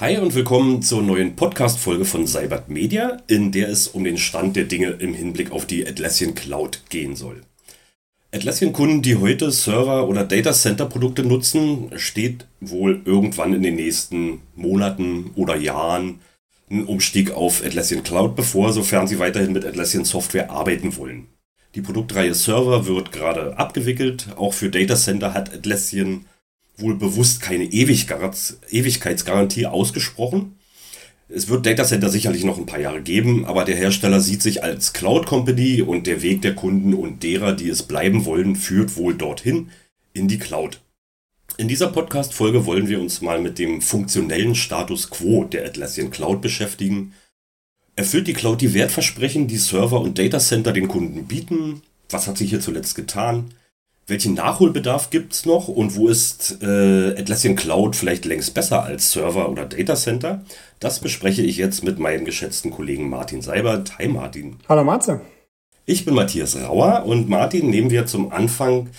Hi und willkommen zur neuen Podcast-Folge von Cybert Media, in der es um den Stand der Dinge im Hinblick auf die Atlassian Cloud gehen soll. Atlassian-Kunden, die heute Server- oder Data Center-Produkte nutzen, steht wohl irgendwann in den nächsten Monaten oder Jahren ein Umstieg auf Atlassian Cloud bevor, sofern sie weiterhin mit Atlassian Software arbeiten wollen. Die Produktreihe Server wird gerade abgewickelt. Auch für Data Center hat Atlassian wohl bewusst keine Ewigkeitsgarantie ausgesprochen. Es wird Data Center sicherlich noch ein paar Jahre geben, aber der Hersteller sieht sich als Cloud Company und der Weg der Kunden und derer, die es bleiben wollen, führt wohl dorthin in die Cloud. In dieser Podcast-Folge wollen wir uns mal mit dem funktionellen Status quo der Atlassian Cloud beschäftigen. Erfüllt die Cloud die Wertversprechen, die Server und Data Center den Kunden bieten? Was hat sich hier zuletzt getan? Welchen Nachholbedarf gibt es noch und wo ist äh, Atlassian Cloud vielleicht längst besser als Server oder Data Center? Das bespreche ich jetzt mit meinem geschätzten Kollegen Martin Seibert. Hi Martin. Hallo Marze. Ich bin Matthias Rauer und Martin nehmen wir zum Anfang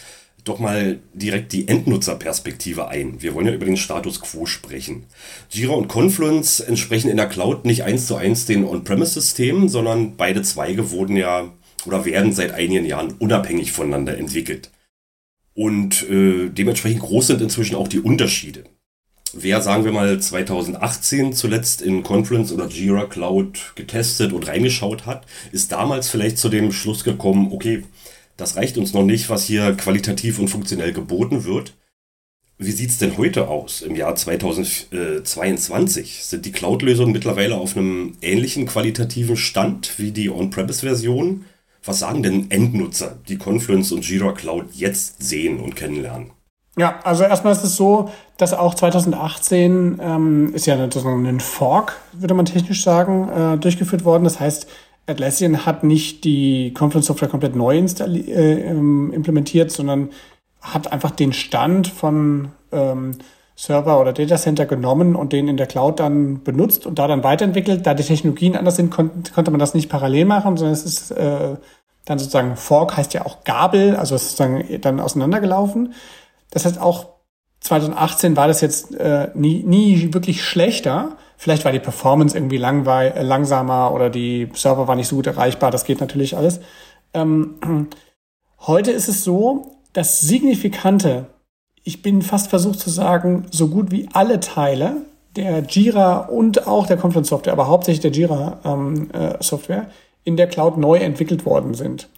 doch mal direkt die Endnutzerperspektive ein. Wir wollen ja über den Status quo sprechen. Jira und Confluence entsprechen in der Cloud nicht eins zu eins den On-Premise-Systemen, sondern beide Zweige wurden ja oder werden seit einigen Jahren unabhängig voneinander entwickelt. Und äh, dementsprechend groß sind inzwischen auch die Unterschiede. Wer, sagen wir mal, 2018 zuletzt in Confluence oder Jira Cloud getestet und reingeschaut hat, ist damals vielleicht zu dem Schluss gekommen, okay, das reicht uns noch nicht, was hier qualitativ und funktionell geboten wird. Wie sieht's denn heute aus, im Jahr 2022? Sind die Cloud-Lösungen mittlerweile auf einem ähnlichen qualitativen Stand wie die On-Premise-Version? Was sagen denn Endnutzer, die Confluence und Jira Cloud jetzt sehen und kennenlernen? Ja, also erstmal ist es so, dass auch 2018 ähm, ist ja ein Fork, würde man technisch sagen, äh, durchgeführt worden. Das heißt, Atlassian hat nicht die Confluence Software komplett neu äh, ähm, implementiert, sondern hat einfach den Stand von ähm, Server oder Data Center genommen und den in der Cloud dann benutzt und da dann weiterentwickelt. Da die Technologien anders sind, kon konnte man das nicht parallel machen, sondern es ist äh, dann sozusagen Fork heißt ja auch Gabel, also ist dann, dann auseinandergelaufen. Das heißt auch 2018 war das jetzt äh, nie, nie wirklich schlechter. Vielleicht war die Performance irgendwie langweil, äh, langsamer oder die Server waren nicht so gut erreichbar. Das geht natürlich alles. Ähm, heute ist es so, dass signifikante ich bin fast versucht zu sagen, so gut wie alle Teile der Jira und auch der Confluence Software, aber hauptsächlich der Jira ähm, äh, Software in der Cloud neu entwickelt worden sind.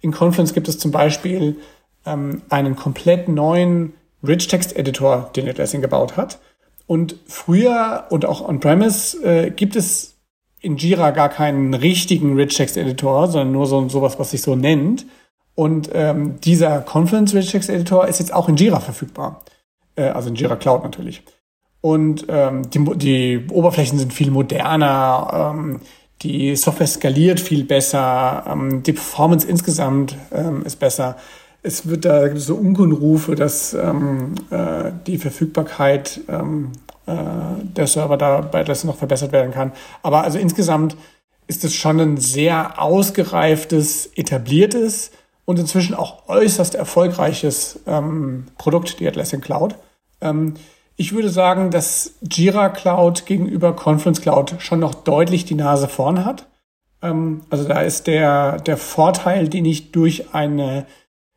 In Confluence gibt es zum Beispiel ähm, einen komplett neuen Rich Text Editor, den Atlassian gebaut hat. Und früher und auch on-premise äh, gibt es in Jira gar keinen richtigen Rich Text Editor, sondern nur so sowas, was sich so nennt. Und ähm, dieser Confluence Regex Editor ist jetzt auch in Jira verfügbar. Äh, also in Jira Cloud natürlich. Und ähm, die, die Oberflächen sind viel moderner, ähm, die Software skaliert viel besser, ähm, die Performance insgesamt ähm, ist besser. Es wird da gibt es so Unkenrufe, dass ähm, äh, die Verfügbarkeit ähm, äh, der Server dabei das noch verbessert werden kann. Aber also insgesamt ist es schon ein sehr ausgereiftes, etabliertes und inzwischen auch äußerst erfolgreiches ähm, Produkt, die Atlassian Cloud. Ähm, ich würde sagen, dass Jira Cloud gegenüber Confluence Cloud schon noch deutlich die Nase vorn hat. Ähm, also da ist der, der Vorteil, den ich durch eine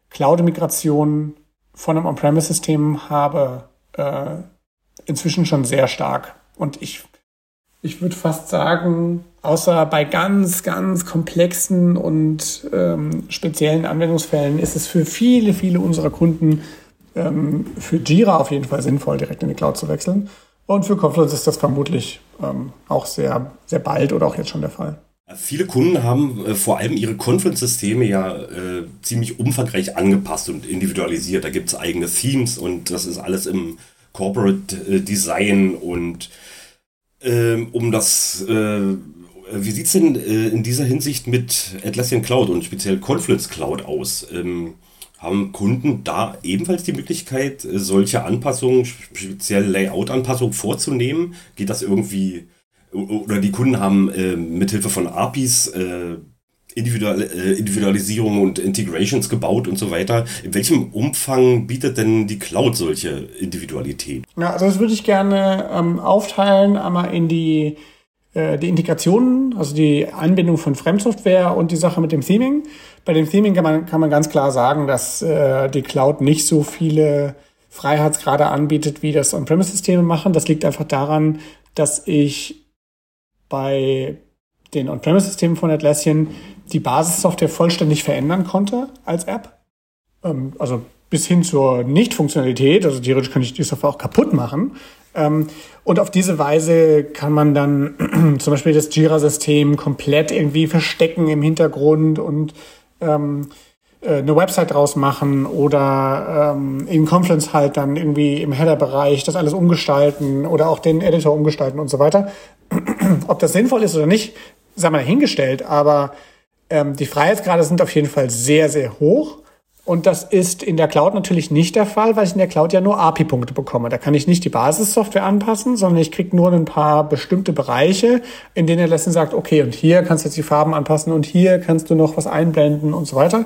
Cloud-Migration von einem On-Premise-System habe, äh, inzwischen schon sehr stark. Und ich, ich würde fast sagen, Außer bei ganz, ganz komplexen und ähm, speziellen Anwendungsfällen ist es für viele, viele unserer Kunden ähm, für Jira auf jeden Fall sinnvoll, direkt in die Cloud zu wechseln. Und für Confluence ist das vermutlich ähm, auch sehr, sehr bald oder auch jetzt schon der Fall. Viele Kunden haben äh, vor allem ihre Confluence-Systeme ja äh, ziemlich umfangreich angepasst und individualisiert. Da gibt es eigene Themes und das ist alles im Corporate äh, Design und ähm, um das äh, wie sieht es denn äh, in dieser Hinsicht mit Atlassian Cloud und speziell Confluence Cloud aus? Ähm, haben Kunden da ebenfalls die Möglichkeit, äh, solche Anpassungen, speziell Layout-Anpassungen vorzunehmen? Geht das irgendwie, oder die Kunden haben äh, mithilfe von APIs äh, Individual, äh, Individualisierung und Integrations gebaut und so weiter. In welchem Umfang bietet denn die Cloud solche Individualität? Ja, also das würde ich gerne ähm, aufteilen, einmal in die, die Integrationen, also die Anbindung von Fremdsoftware und die Sache mit dem Theming. Bei dem Theming kann man, kann man ganz klar sagen, dass äh, die Cloud nicht so viele Freiheitsgrade anbietet, wie das On-Premise-Systeme machen. Das liegt einfach daran, dass ich bei den On-Premise-Systemen von Atlassian die Basissoftware vollständig verändern konnte als App. Ähm, also bis hin zur Nicht-Funktionalität. Also theoretisch kann ich die Software auch kaputt machen. Ähm, und auf diese Weise kann man dann zum Beispiel das Jira-System komplett irgendwie verstecken im Hintergrund und ähm, äh, eine Website draus machen oder ähm, in Confluence halt dann irgendwie im Header-Bereich das alles umgestalten oder auch den Editor umgestalten und so weiter. Ob das sinnvoll ist oder nicht, sei mal hingestellt, aber ähm, die Freiheitsgrade sind auf jeden Fall sehr, sehr hoch. Und das ist in der Cloud natürlich nicht der Fall, weil ich in der Cloud ja nur API-Punkte bekomme. Da kann ich nicht die Basissoftware anpassen, sondern ich kriege nur ein paar bestimmte Bereiche, in denen er Lesson sagt, okay, und hier kannst du jetzt die Farben anpassen und hier kannst du noch was einblenden und so weiter.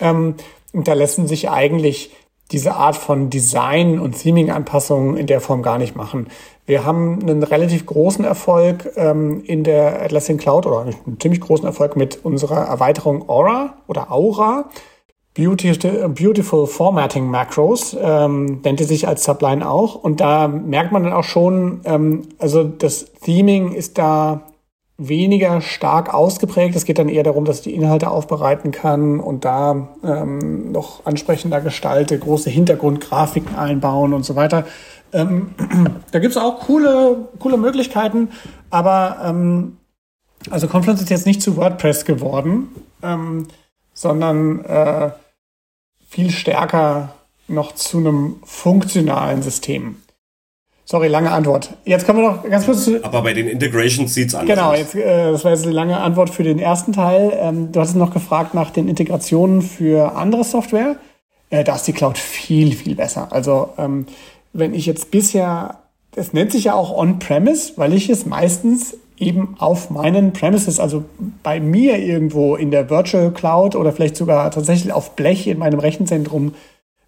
Ähm, und da lassen sich eigentlich diese Art von Design- und Theming-Anpassungen in der Form gar nicht machen. Wir haben einen relativ großen Erfolg ähm, in der Atlassian Cloud oder einen ziemlich großen Erfolg mit unserer Erweiterung Aura oder Aura. Beautiful, Formatting Macros ähm, nennt sich als Subline auch. Und da merkt man dann auch schon, ähm, also das Theming ist da weniger stark ausgeprägt. Es geht dann eher darum, dass ich die Inhalte aufbereiten kann und da ähm, noch ansprechender gestalte, große Hintergrundgrafiken einbauen und so weiter. Ähm, da gibt's auch coole, coole Möglichkeiten, aber ähm, also Confluence ist jetzt nicht zu WordPress geworden, ähm, sondern äh, viel stärker noch zu einem funktionalen System. Sorry, lange Antwort. Jetzt kommen wir noch ganz kurz zu. Aber bei den Integrations sieht's anders genau, aus. Genau, jetzt, äh, das war jetzt eine lange Antwort für den ersten Teil. Ähm, du hattest noch gefragt nach den Integrationen für andere Software. Äh, da ist die Cloud viel, viel besser. Also ähm, wenn ich jetzt bisher, das nennt sich ja auch On-Premise, weil ich es meistens eben auf meinen Premises, also bei mir irgendwo in der Virtual Cloud oder vielleicht sogar tatsächlich auf Blech in meinem Rechenzentrum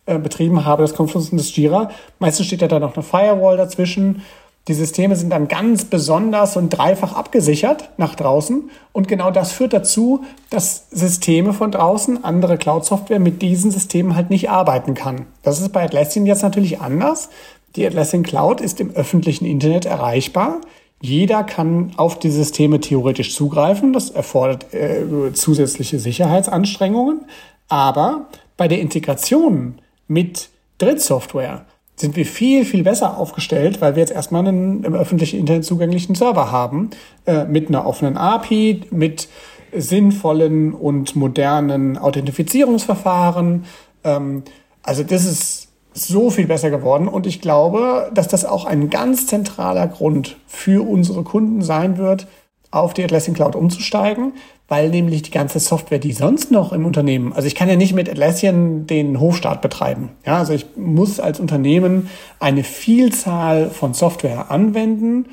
äh, betrieben habe, das Confluence und das Jira. Meistens steht ja da noch eine Firewall dazwischen. Die Systeme sind dann ganz besonders und dreifach abgesichert nach draußen. Und genau das führt dazu, dass Systeme von draußen, andere Cloud-Software mit diesen Systemen halt nicht arbeiten kann. Das ist bei Atlassian jetzt natürlich anders. Die Atlassian Cloud ist im öffentlichen Internet erreichbar. Jeder kann auf die Systeme theoretisch zugreifen. Das erfordert äh, zusätzliche Sicherheitsanstrengungen. Aber bei der Integration mit Drittsoftware sind wir viel, viel besser aufgestellt, weil wir jetzt erstmal einen im öffentlichen Internet zugänglichen Server haben, äh, mit einer offenen API, mit sinnvollen und modernen Authentifizierungsverfahren. Ähm, also das ist so viel besser geworden und ich glaube, dass das auch ein ganz zentraler Grund für unsere Kunden sein wird, auf die Atlassian Cloud umzusteigen, weil nämlich die ganze Software, die sonst noch im Unternehmen, also ich kann ja nicht mit Atlassian den Hofstaat betreiben. Ja, also ich muss als Unternehmen eine Vielzahl von Software anwenden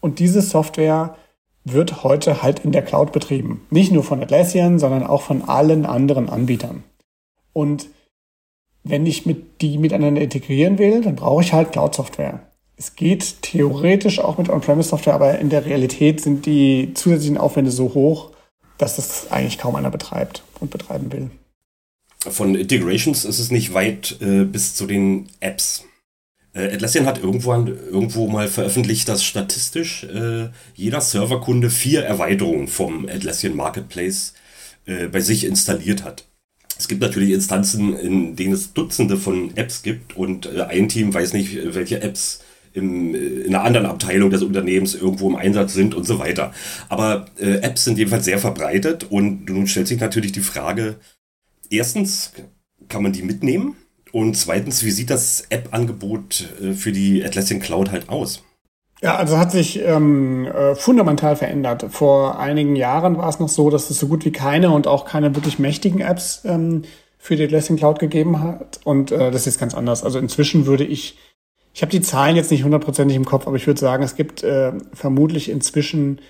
und diese Software wird heute halt in der Cloud betrieben. Nicht nur von Atlassian, sondern auch von allen anderen Anbietern. Und wenn ich mit die miteinander integrieren will, dann brauche ich halt Cloud-Software. Es geht theoretisch auch mit On-Premise-Software, aber in der Realität sind die zusätzlichen Aufwände so hoch, dass das eigentlich kaum einer betreibt und betreiben will. Von Integrations ist es nicht weit äh, bis zu den Apps. Äh, Atlassian hat irgendwann, irgendwo mal veröffentlicht, dass statistisch äh, jeder Serverkunde vier Erweiterungen vom Atlassian Marketplace äh, bei sich installiert hat. Es gibt natürlich Instanzen, in denen es Dutzende von Apps gibt und äh, ein Team weiß nicht, welche Apps im, in einer anderen Abteilung des Unternehmens irgendwo im Einsatz sind und so weiter. Aber äh, Apps sind jedenfalls sehr verbreitet und nun stellt sich natürlich die Frage, erstens, kann man die mitnehmen? Und zweitens, wie sieht das App-Angebot äh, für die Atlassian Cloud halt aus? Ja, also hat sich ähm, äh, fundamental verändert. Vor einigen Jahren war es noch so, dass es so gut wie keine und auch keine wirklich mächtigen Apps ähm, für die Atlassian Cloud gegeben hat. Und äh, das ist ganz anders. Also inzwischen würde ich ich habe die Zahlen jetzt nicht hundertprozentig im Kopf, aber ich würde sagen, es gibt äh, vermutlich inzwischen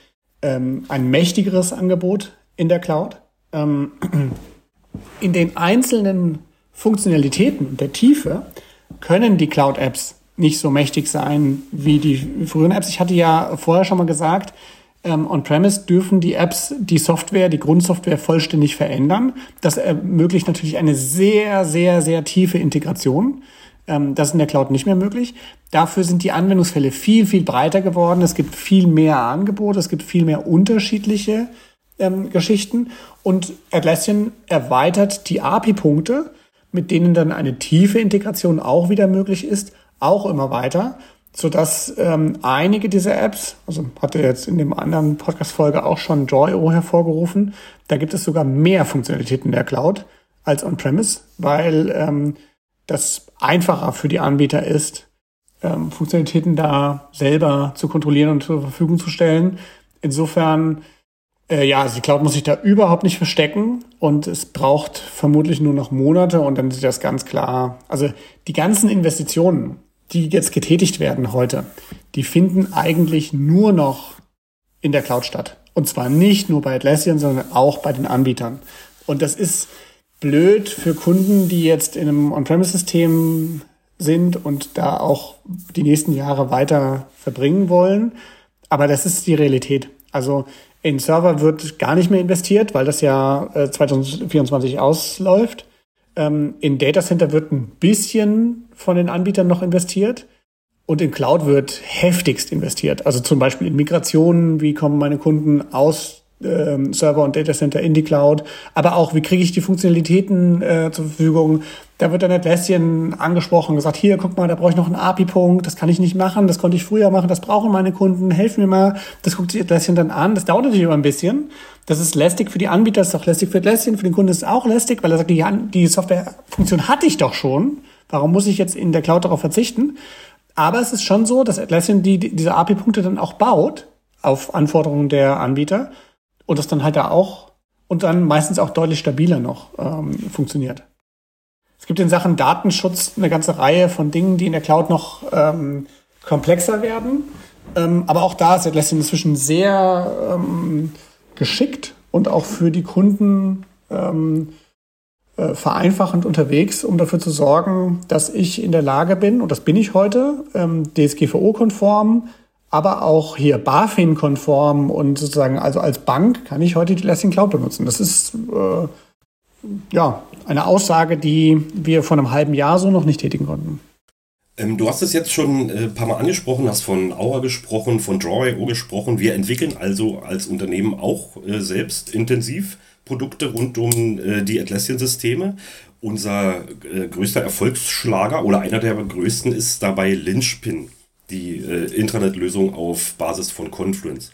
ähm, ein mächtigeres Angebot in der Cloud. ähm, in den einzelnen Funktionalitäten der Tiefe können die Cloud-Apps nicht so mächtig sein wie die früheren Apps. Ich hatte ja vorher schon mal gesagt, ähm, On-Premise dürfen die Apps die Software, die Grundsoftware vollständig verändern. Das ermöglicht natürlich eine sehr, sehr, sehr tiefe Integration. Ähm, das ist in der Cloud nicht mehr möglich. Dafür sind die Anwendungsfälle viel, viel breiter geworden. Es gibt viel mehr Angebote, es gibt viel mehr unterschiedliche ähm, Geschichten. Und Atlassian erweitert die API-Punkte, mit denen dann eine tiefe Integration auch wieder möglich ist, auch immer weiter, sodass ähm, einige dieser Apps, also hatte jetzt in dem anderen Podcast-Folge auch schon Joy.o hervorgerufen, da gibt es sogar mehr Funktionalitäten in der Cloud als on-premise, weil ähm, das einfacher für die Anbieter ist, ähm, Funktionalitäten da selber zu kontrollieren und zur Verfügung zu stellen. Insofern äh, ja, also die Cloud muss sich da überhaupt nicht verstecken und es braucht vermutlich nur noch Monate und dann sieht das ganz klar. Also die ganzen Investitionen, die jetzt getätigt werden heute, die finden eigentlich nur noch in der Cloud statt. Und zwar nicht nur bei Atlassian, sondern auch bei den Anbietern. Und das ist blöd für Kunden, die jetzt in einem On-Premise-System sind und da auch die nächsten Jahre weiter verbringen wollen. Aber das ist die Realität. Also in Server wird gar nicht mehr investiert, weil das ja äh, 2024 ausläuft. Ähm, in Data Center wird ein bisschen von den Anbietern noch investiert. Und in Cloud wird heftigst investiert. Also zum Beispiel in Migrationen, wie kommen meine Kunden aus ähm, Server und Data Center in die Cloud, aber auch, wie kriege ich die Funktionalitäten äh, zur Verfügung. Da wird dann Atlassian angesprochen, gesagt, hier, guck mal, da brauche ich noch einen API-Punkt, das kann ich nicht machen, das konnte ich früher machen, das brauchen meine Kunden, helfen mir mal. Das guckt sich Atlassian dann an, das dauert natürlich immer ein bisschen. Das ist lästig für die Anbieter, das ist auch lästig für Atlassian, für den Kunden ist es auch lästig, weil er sagt, die, die Softwarefunktion hatte ich doch schon, warum muss ich jetzt in der Cloud darauf verzichten? Aber es ist schon so, dass Atlassian die, diese API-Punkte dann auch baut auf Anforderungen der Anbieter und das dann halt da auch und dann meistens auch deutlich stabiler noch ähm, funktioniert. Es gibt in Sachen Datenschutz eine ganze Reihe von Dingen, die in der Cloud noch ähm, komplexer werden. Ähm, aber auch da ist Atlassian inzwischen sehr ähm, geschickt und auch für die Kunden ähm, äh, vereinfachend unterwegs, um dafür zu sorgen, dass ich in der Lage bin, und das bin ich heute, ähm, DSGVO-konform, aber auch hier BaFin-konform und sozusagen, also als Bank kann ich heute die Lessing Cloud benutzen. Das ist äh, ja eine Aussage, die wir vor einem halben Jahr so noch nicht tätigen konnten. Ähm, du hast es jetzt schon ein äh, paar Mal angesprochen, hast von Aura gesprochen, von Draw.io gesprochen. Wir entwickeln also als Unternehmen auch äh, selbst intensiv Produkte rund um äh, die Atlassian-Systeme. Unser äh, größter Erfolgsschlager oder einer der größten ist dabei Lynchpin die äh, Intranet-Lösung auf Basis von Confluence.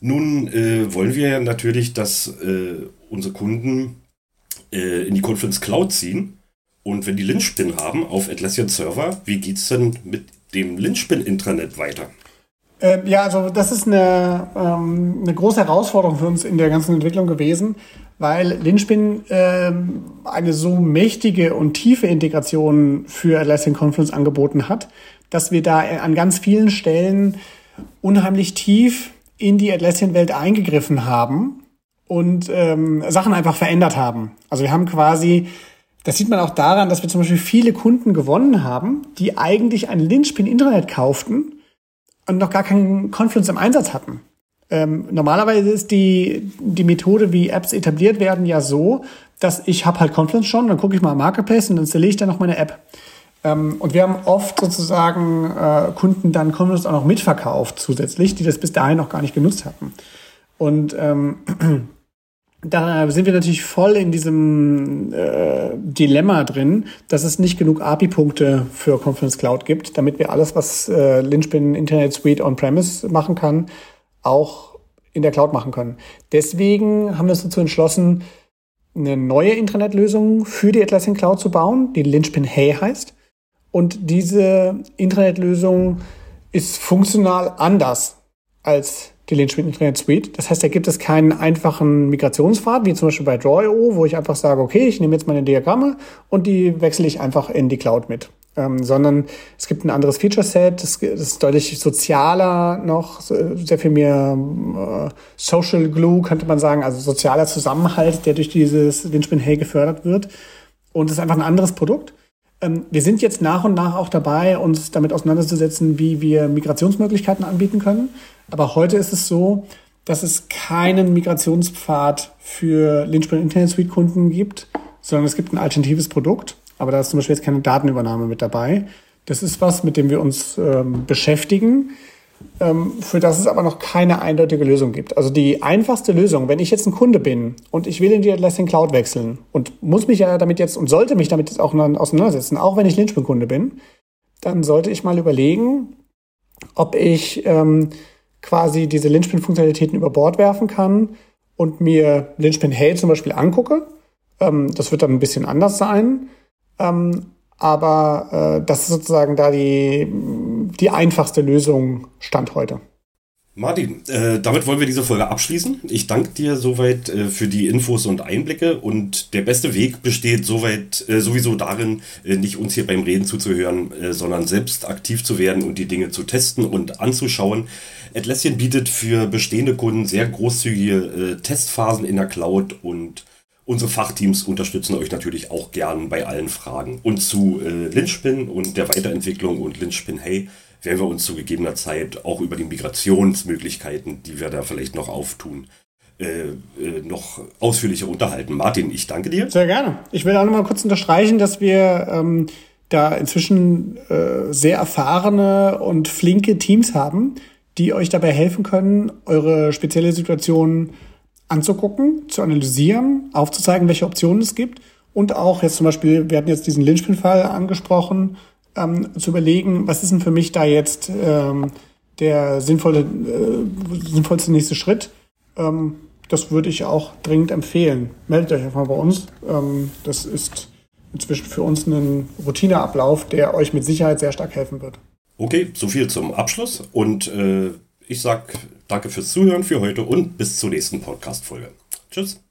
Nun äh, wollen wir natürlich, dass unsere Kunden äh, in die Confluence Cloud ziehen. Und wenn die Lynchpin haben auf Atlassian Server, wie geht es denn mit dem Lynchpin-Intranet weiter? Ähm, ja, also das ist eine, ähm, eine große Herausforderung für uns in der ganzen Entwicklung gewesen, weil Lynchpin ähm, eine so mächtige und tiefe Integration für Atlassian Confluence angeboten hat, dass wir da an ganz vielen Stellen unheimlich tief in die Atlassian-Welt eingegriffen haben und ähm, Sachen einfach verändert haben. Also wir haben quasi, das sieht man auch daran, dass wir zum Beispiel viele Kunden gewonnen haben, die eigentlich ein Linchpin-Internet kauften und noch gar keinen Confluence im Einsatz hatten. Ähm, normalerweise ist die, die Methode, wie Apps etabliert werden, ja so, dass ich habe halt Confluence schon, dann gucke ich mal im Marketplace und installiere ich dann noch meine App. Ähm, und wir haben oft sozusagen äh, Kunden dann Confluence auch noch mitverkauft zusätzlich, die das bis dahin noch gar nicht genutzt hatten. Und ähm, da sind wir natürlich voll in diesem äh, Dilemma drin, dass es nicht genug API-Punkte für Confluence Cloud gibt, damit wir alles, was äh, Lynchpin Internet Suite on-premise machen kann, auch in der Cloud machen können. Deswegen haben wir uns dazu entschlossen, eine neue Intranet-Lösung für die Atlassian Cloud zu bauen, die Lynchpin Hey heißt. Und diese Intranet-Lösung ist funktional anders als die Lynchpin Internet Suite. Das heißt, da gibt es keinen einfachen Migrationspfad, wie zum Beispiel bei Draw.io, wo ich einfach sage, okay, ich nehme jetzt meine Diagramme und die wechsle ich einfach in die Cloud mit. ähm, sondern es gibt ein anderes Feature-Set, das, ist deutlich sozialer noch, sehr viel mehr äh, Social Glue, könnte man sagen, also sozialer Zusammenhalt, der durch dieses Linchpin Hey gefördert wird. Und es ist einfach ein anderes Produkt. Ähm, wir sind jetzt nach und nach auch dabei, uns damit auseinanderzusetzen, wie wir Migrationsmöglichkeiten anbieten können. Aber heute ist es so, dass es keinen Migrationspfad für Linchpin Internet Suite Kunden gibt, sondern es gibt ein alternatives Produkt. Aber da ist zum Beispiel jetzt keine Datenübernahme mit dabei. Das ist was, mit dem wir uns ähm, beschäftigen, ähm, für das es aber noch keine eindeutige Lösung gibt. Also die einfachste Lösung, wenn ich jetzt ein Kunde bin und ich will in die Atlassian Cloud wechseln und muss mich ja damit jetzt und sollte mich damit jetzt auch auseinandersetzen, auch wenn ich Lynchpin-Kunde bin, dann sollte ich mal überlegen, ob ich ähm, quasi diese Lynchpin-Funktionalitäten über Bord werfen kann und mir Lynchpin Hey zum Beispiel angucke. Ähm, das wird dann ein bisschen anders sein. Ähm, aber äh, das ist sozusagen da die, die einfachste Lösung Stand heute. Martin, äh, damit wollen wir diese Folge abschließen. Ich danke dir soweit äh, für die Infos und Einblicke und der beste Weg besteht soweit äh, sowieso darin, äh, nicht uns hier beim Reden zuzuhören, äh, sondern selbst aktiv zu werden und die Dinge zu testen und anzuschauen. Atlassian bietet für bestehende Kunden sehr großzügige äh, Testphasen in der Cloud und Unsere Fachteams unterstützen euch natürlich auch gern bei allen Fragen. Und zu Lynchpin und der Weiterentwicklung und Lynchpin Hey werden wir uns zu gegebener Zeit auch über die Migrationsmöglichkeiten, die wir da vielleicht noch auftun, äh, äh, noch ausführlicher unterhalten. Martin, ich danke dir. Sehr gerne. Ich will auch noch mal kurz unterstreichen, dass wir ähm, da inzwischen äh, sehr erfahrene und flinke Teams haben, die euch dabei helfen können, eure spezielle Situation anzugucken, zu analysieren, aufzuzeigen, welche Optionen es gibt und auch jetzt zum Beispiel, wir hatten jetzt diesen Lynchpin-Fall angesprochen, ähm, zu überlegen, was ist denn für mich da jetzt ähm, der sinnvolle, äh, sinnvollste nächste Schritt. Ähm, das würde ich auch dringend empfehlen. Meldet euch einfach bei uns. Ähm, das ist inzwischen für uns ein Routineablauf, der euch mit Sicherheit sehr stark helfen wird. Okay, so viel zum Abschluss und äh, ich sag danke fürs Zuhören für heute und bis zur nächsten Podcast-Folge. Tschüss.